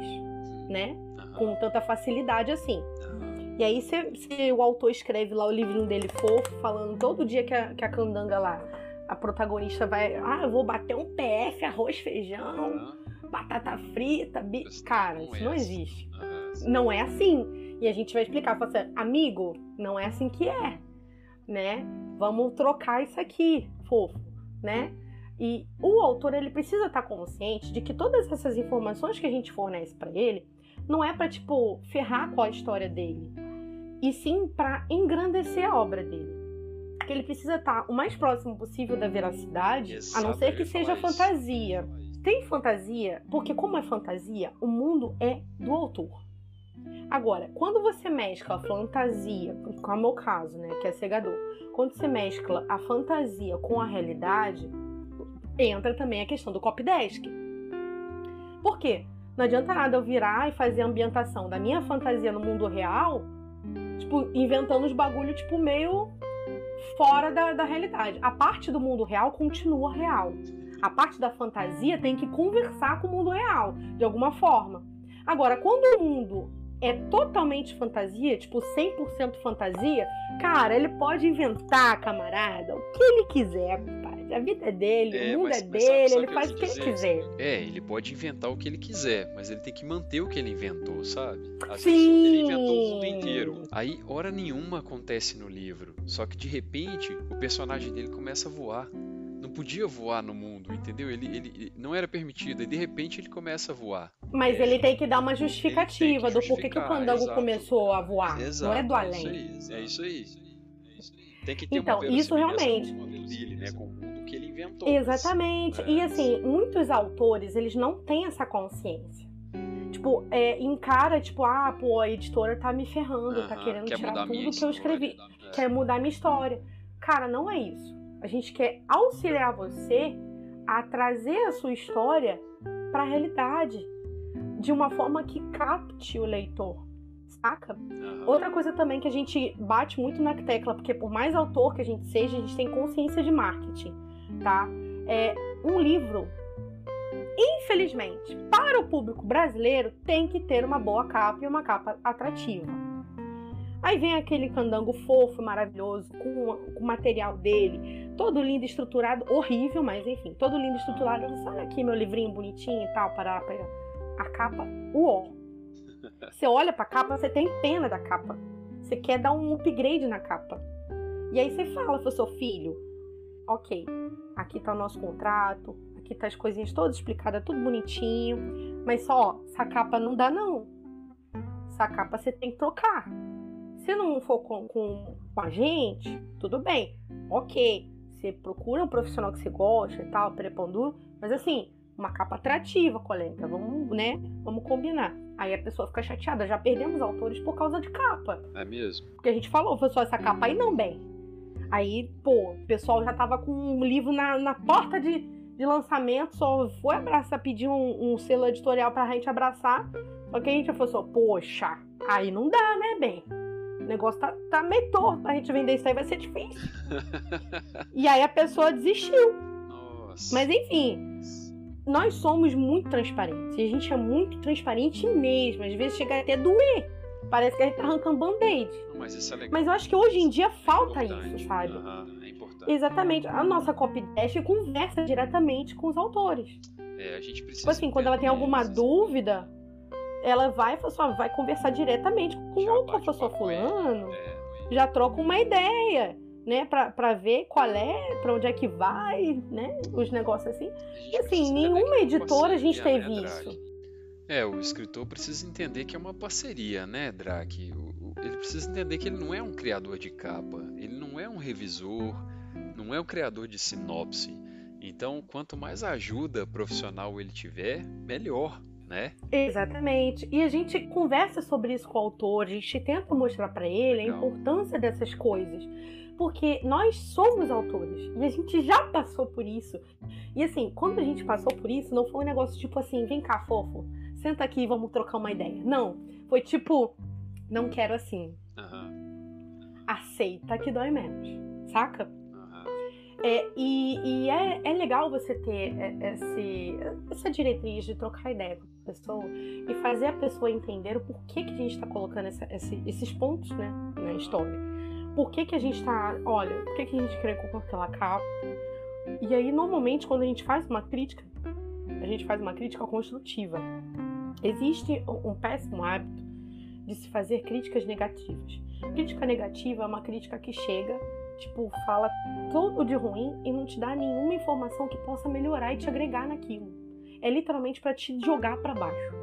né? Com tanta facilidade assim. E aí, se, se o autor escreve lá o livrinho dele fofo, falando todo dia que a, que a candanga lá, a protagonista vai, ah, eu vou bater um PF, arroz, feijão, batata frita, bi... Cara, não isso é não assim. existe. aham. Não é assim. E a gente vai explicar, fala assim, amigo, não é assim que é, né? Vamos trocar isso aqui, fofo, né? E o autor ele precisa estar consciente de que todas essas informações que a gente fornece para ele não é para tipo ferrar com a história dele, e sim para engrandecer a obra dele. Que ele precisa estar o mais próximo possível da veracidade, a não ser que seja fantasia. Tem fantasia, porque como é fantasia, o mundo é do autor. Agora, quando você mescla a fantasia, como é o meu caso, né, que é cegador, quando você mescla a fantasia com a realidade, entra também a questão do copydesk. Por quê? Não adianta nada eu virar e fazer a ambientação da minha fantasia no mundo real, tipo, inventando os bagulho, tipo, meio fora da, da realidade. A parte do mundo real continua real. A parte da fantasia tem que conversar com o mundo real, de alguma forma. Agora, quando o mundo é totalmente fantasia, tipo 100% fantasia, cara, ele pode inventar, camarada, o que ele quiser, compadre. A vida é dele, É, o mundo mas- é mas sabe- dele, sabe ele faz o que ele quiser. É, ele pode inventar o que ele quiser, mas ele tem que manter o que ele inventou, sabe? Às vezes Sim. ele inventou o mundo inteiro. Aí, hora nenhuma acontece no livro. Só que de repente, o personagem dele começa a voar. Não podia voar no mundo, entendeu? Ele, ele ele- não era permitido, e de repente ele começa a voar. Mas É. ele tem que dar uma justificativa do porquê que o candango exato. começou a voar. Exato, não é do É além. isso aí. É isso aí. É isso aí. Tem que ter Então, uma isso realmente. com o mundo dele, né? Com o inventou. Exatamente. É. E assim, muitos autores, eles não têm essa consciência. Tipo, é, encara, tipo, ah, pô, a editora tá me ferrando, tá Aham, querendo quer tirar tudo que eu escrevi. história. Quer mudar minha história. Cara, não é isso. A gente quer auxiliar você a trazer a sua história pra realidade. De uma forma que capte o leitor. saca? Uhum. Outra coisa também que a gente bate muito na tecla, porque por mais autor que a gente seja, a gente tem consciência de marketing, tá? É, um livro, infelizmente, para o público brasileiro, tem que ter uma boa capa e uma capa atrativa. Aí vem aquele candango fofo, maravilhoso, com, com o material dele, todo lindo, estruturado, horrível, mas enfim, todo lindo, estruturado. Olha aqui meu livrinho bonitinho e tal, para, para a capa, uó. Você olha para a capa, você tem pena da capa. Você quer dar um upgrade na capa. E aí você fala pro seu filho, ok, aqui tá o nosso contrato, aqui tá as coisinhas todas explicadas, tudo bonitinho, mas só, ó, essa capa não dá não. Essa capa você tem que trocar. Se não for com, com, com a gente, tudo bem, ok. Você procura um profissional que você gosta e tal, preponduro, mas assim, uma capa atrativa, colega. Vamos, né? Vamos combinar. Aí a pessoa fica chateada. Já perdemos autores por causa de capa. É mesmo? Porque a gente falou, foi só essa capa aí não bem. Aí, pô, o pessoal já tava com um livro na, na porta de, de lançamento, só foi abraçar, pedir um, um selo editorial pra gente abraçar. Só que a gente falou, poxa, aí não dá, né, bem? O negócio tá, tá meio torto pra gente vender isso aí, vai ser difícil. e aí a pessoa desistiu. Nossa. Mas enfim, nós somos muito transparentes. E a gente é muito transparente mesmo. Às vezes chega até a doer. Parece que a gente tá arrancando band-aid. Mas isso é legal. Mas eu acho que hoje em dia falta é isso, sabe? Uhum, é importante. Exatamente. A nossa copydesk conversa diretamente com os autores. É, a gente precisa. Tipo assim, quando ela tem alguma dúvida, ela vai, só, vai conversar diretamente com o autor. Falou, fulano. É, já troca uma ideia né, para ver qual é, para onde é que vai, né, os negócios assim. E assim, nenhuma editora a gente teve né, isso. É, o escritor precisa entender que é uma parceria, né, Drake? Ele precisa entender que ele não é um criador de capa, ele não é um revisor, não é um criador de sinopse. Então, quanto mais ajuda profissional ele tiver, melhor, né? Exatamente. E a gente conversa sobre isso com o autor, a gente tenta mostrar para ele Legal. a importância dessas coisas porque nós somos autores e a gente já passou por isso. E assim, quando a gente passou por isso, não foi um negócio tipo assim, vem cá, fofo, senta aqui e vamos trocar uma ideia. Não, foi tipo, não quero assim. Uhum. Aceita que dói menos, saca? É, e, e é, é, legal você ter esse, essa diretriz de trocar ideia com a pessoa e fazer a pessoa entender o porquê que a gente está colocando essa, esse, esses pontos né, na história por que, que a gente tá. Olha, por que, que a gente quer com aquela capa? E aí, normalmente, quando a gente faz uma crítica, a gente faz uma crítica construtiva. Existe um péssimo hábito de se fazer críticas negativas. Crítica negativa é uma crítica que chega, tipo, fala tudo de ruim e não te dá nenhuma informação que possa melhorar e te agregar naquilo. É literalmente para te jogar para baixo.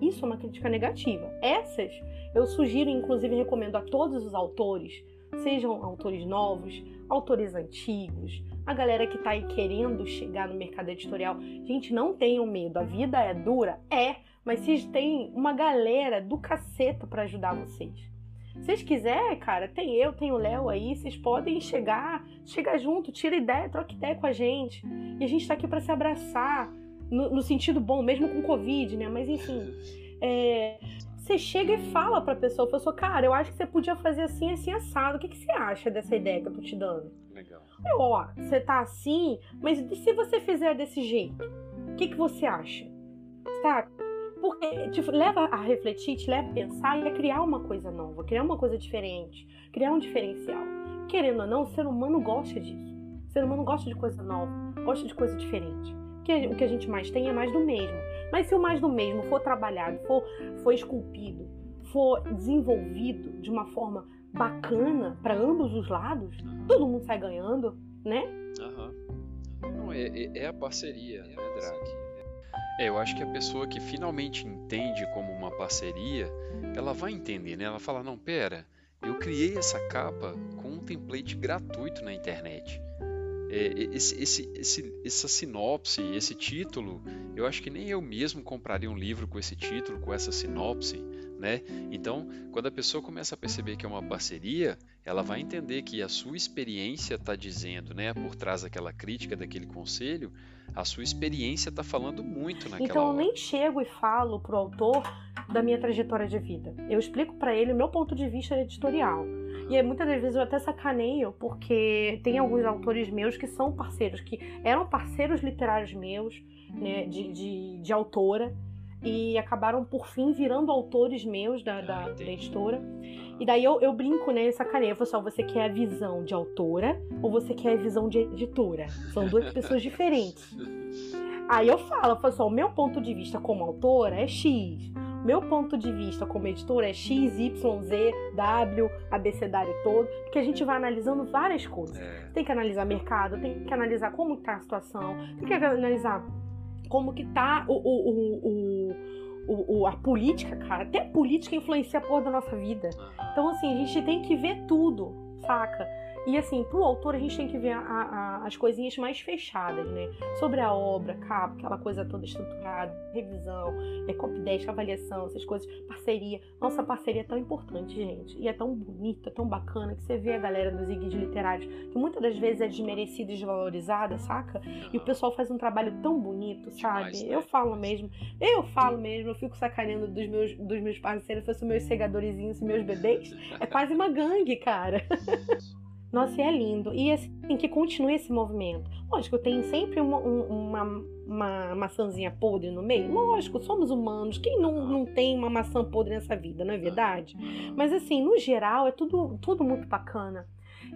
Isso é uma crítica negativa. Essas eu sugiro, inclusive recomendo a todos os autores sejam autores novos, autores antigos, a galera que está aí querendo chegar no mercado editorial. Gente, não tenham medo, a vida é dura? É, mas vocês têm uma galera do caceta para ajudar vocês. Se vocês quiserem, cara, tem eu, tem o Léo aí, vocês podem chegar, chegar junto, tira ideia, troca ideia com a gente. E a gente está aqui para se abraçar, no, no, sentido bom, mesmo com Covid, né? Mas enfim. É, você chega e fala pra pessoa, pessoa, cara, eu acho que você podia fazer assim, assim, assado. O que, que você acha dessa ideia que eu tô te dando? Legal. Eu, ó, você tá assim, mas e se você fizer desse jeito? O que, que você acha? Sabe? Porque te leva a refletir, te leva a pensar e a criar uma coisa nova, criar uma coisa diferente, criar um diferencial. Querendo ou não, o ser humano gosta disso. O ser humano gosta de coisa nova, gosta de coisa diferente. Porque o que a gente mais tem é mais do mesmo. Mas se o mais do mesmo for trabalhado, for, for esculpido, for desenvolvido de uma forma bacana para ambos os lados, todo mundo sai ganhando, né? Aham. É, é, é, a parceria, né, Drake? É, eu acho que a pessoa que finalmente entende como uma parceria, ela vai entender, né? Ela fala, não, pera, eu criei essa capa com um template gratuito na internet é, esse, esse, esse, essa sinopse, esse título, eu acho que nem eu mesmo compraria um livro com esse título, com essa sinopse, né? Então, quando a pessoa começa a perceber que é uma parceria, ela vai entender que a sua experiência está dizendo, né, por trás daquela crítica, daquele conselho, a sua experiência está falando muito naquela Então eu hora. nem chego e falo pro autor da minha trajetória de vida. Eu explico para ele o meu ponto de vista editorial. E aí, muitas das vezes eu até sacaneio, porque tem alguns autores meus que são parceiros, que eram parceiros literários meus, né, de, de, de autora, e acabaram por fim virando autores meus da, da, Ah, da editora. E daí eu, eu brinco, né, sacaneio. Eu falo assim, ó, você quer a visão de autora ou você quer a visão de editora? São duas pessoas diferentes. Aí eu falo, eu falo assim, o meu ponto de vista como autora é X. Meu ponto de vista como editora é X, Y, Z, W, abecedário todo, porque a gente vai analisando várias coisas. É, Tem que analisar mercado, tem que analisar como tá a situação, tem que analisar como que tá o, o, o, o, a política, cara. Até a política influencia a porra da nossa vida. Então, assim, a gente tem que ver tudo, saca? E assim, pro autor a gente tem que ver a- a- as coisinhas mais fechadas, né? Sobre a obra, capa, aquela coisa toda estruturada, revisão, é, copy desk, avaliação, essas coisas, parceria. Nossa, parceria é tão importante, gente. E é tão bonita, tão bacana, que você vê a galera dos guias literários, que muitas das vezes é desmerecida e desvalorizada, saca? E o pessoal faz um trabalho tão bonito, sabe? Demais, né? Eu falo mesmo, eu falo mesmo, eu fico sacaneando dos meus, dos meus parceiros, se fossem meus segadorzinhos e meus bebês. É quase uma gangue, cara. Nossa, e é lindo. E assim, que continue esse movimento. Lógico, tem sempre uma, um- uma, uma maçãzinha podre no meio. Lógico, somos humanos. Quem não, não tem uma maçã podre nessa vida, não é verdade? Mas assim, no geral, é tudo, tudo muito bacana.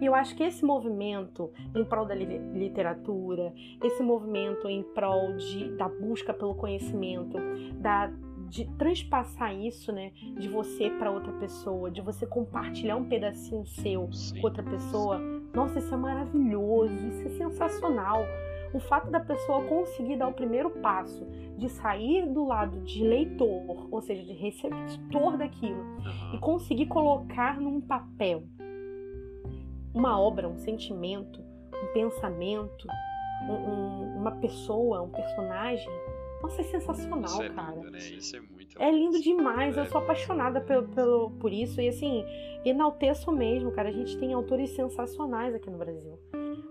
E eu acho que esse movimento em prol da li- literatura, esse movimento em prol de, da busca pelo conhecimento, da, de transpassar isso, né, de você para outra pessoa, de você compartilhar um pedacinho seu Sim. com outra pessoa, nossa, isso é maravilhoso, isso é sensacional. O fato da pessoa conseguir dar o primeiro passo de sair do lado de leitor, ou seja, de receptor daquilo, e conseguir colocar num papel uma obra, um sentimento, um pensamento, um- um- uma pessoa, um personagem. Nossa, é sensacional, Isso é cara. lindo, né? Isso é muito É lindo demais, eu É. sou apaixonada pelo, pelo- por isso. E assim, enalteço mesmo, cara. A gente tem autores sensacionais aqui no Brasil.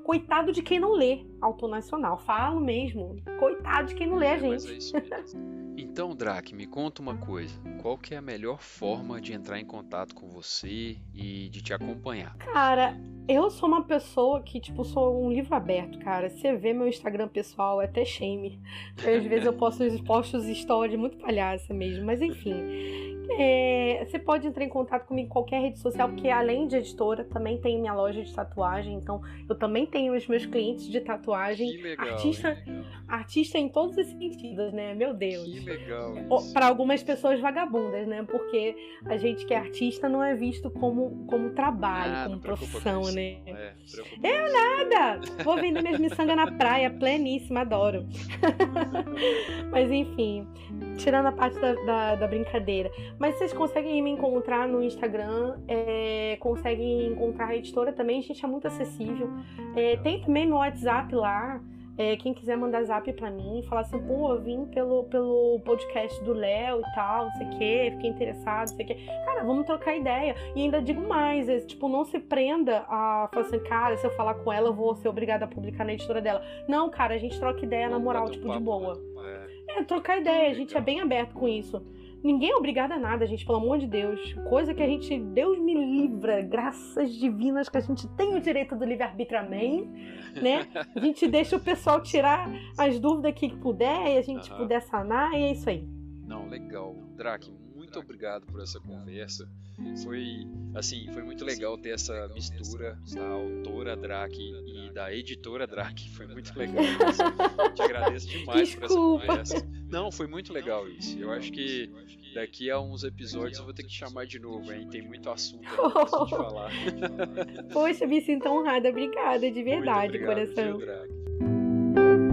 Coitado de quem não lê autor nacional. Falo mesmo. Coitado de quem não lê a É, mas gente. é isso mesmo. Então, Drac, me conta uma coisa. Qual que é a melhor forma de entrar em contato com você e de te acompanhar? Cara, eu sou uma pessoa que, tipo, sou um livro aberto, cara. Você vê meu Instagram pessoal, é até shame. Às vezes eu posto, posto os stories muito palhaça mesmo. Mas enfim. É, você pode entrar em contato comigo em qualquer rede social, porque além de editora, também tem minha loja de tatuagem. Então, eu também tenho os meus clientes de tatuagem. Que legal. artista-? Legal. Artista em todos os sentidos, né? Meu Deus. Que legal. para algumas pessoas vagabundas, né? Porque a gente que é artista não é visto como, como trabalho, Ah, como profissão, né? É, preocupa Eu. Nada! Vou vender minhas miçangas na praia, pleníssima, adoro. Mas enfim, tirando a parte da, da, da brincadeira. Mas vocês conseguem me encontrar no Instagram, é, conseguem encontrar a editora também, a gente é muito acessível. É, tem também meu WhatsApp lá. É, quem quiser mandar zap pra mim, falar assim, pô, eu vim pelo, pelo podcast do Léo e tal, não sei o quê, fiquei interessado, não sei o quê. Cara, vamos trocar ideia. E ainda digo mais, é, tipo, não se prenda a falar assim, cara, se eu falar com ela, eu vou ser obrigada a publicar na editora dela. Não, cara, a gente troca ideia na moral, tipo, de papo, boa. né? É. É, trocar ideia, a gente é Legal. bem aberto com isso. Ninguém é obrigado a nada, gente, pelo amor de Deus. Coisa que a gente, Deus me livra, graças divinas que a gente tem o direito do livre-arbítrio, amém, né? A gente deixa o pessoal tirar as dúvidas que puder e a gente Aham. puder sanar e é isso aí. Não, legal. Drac, muito obrigado por essa conversa. Foi, assim, foi muito legal ter essa mistura da autora Drac e da editora Drac. Foi muito legal. isso. Te agradeço demais por essa Desculpa. conversa. Não, foi muito legal isso. Eu acho que daqui a uns episódios eu vou ter que te chamar de novo, hein? Tem muito assunto pra gente falar. Poxa, me sinto honrada, obrigada, de Muito verdade, obrigado, coração. viu, Drac?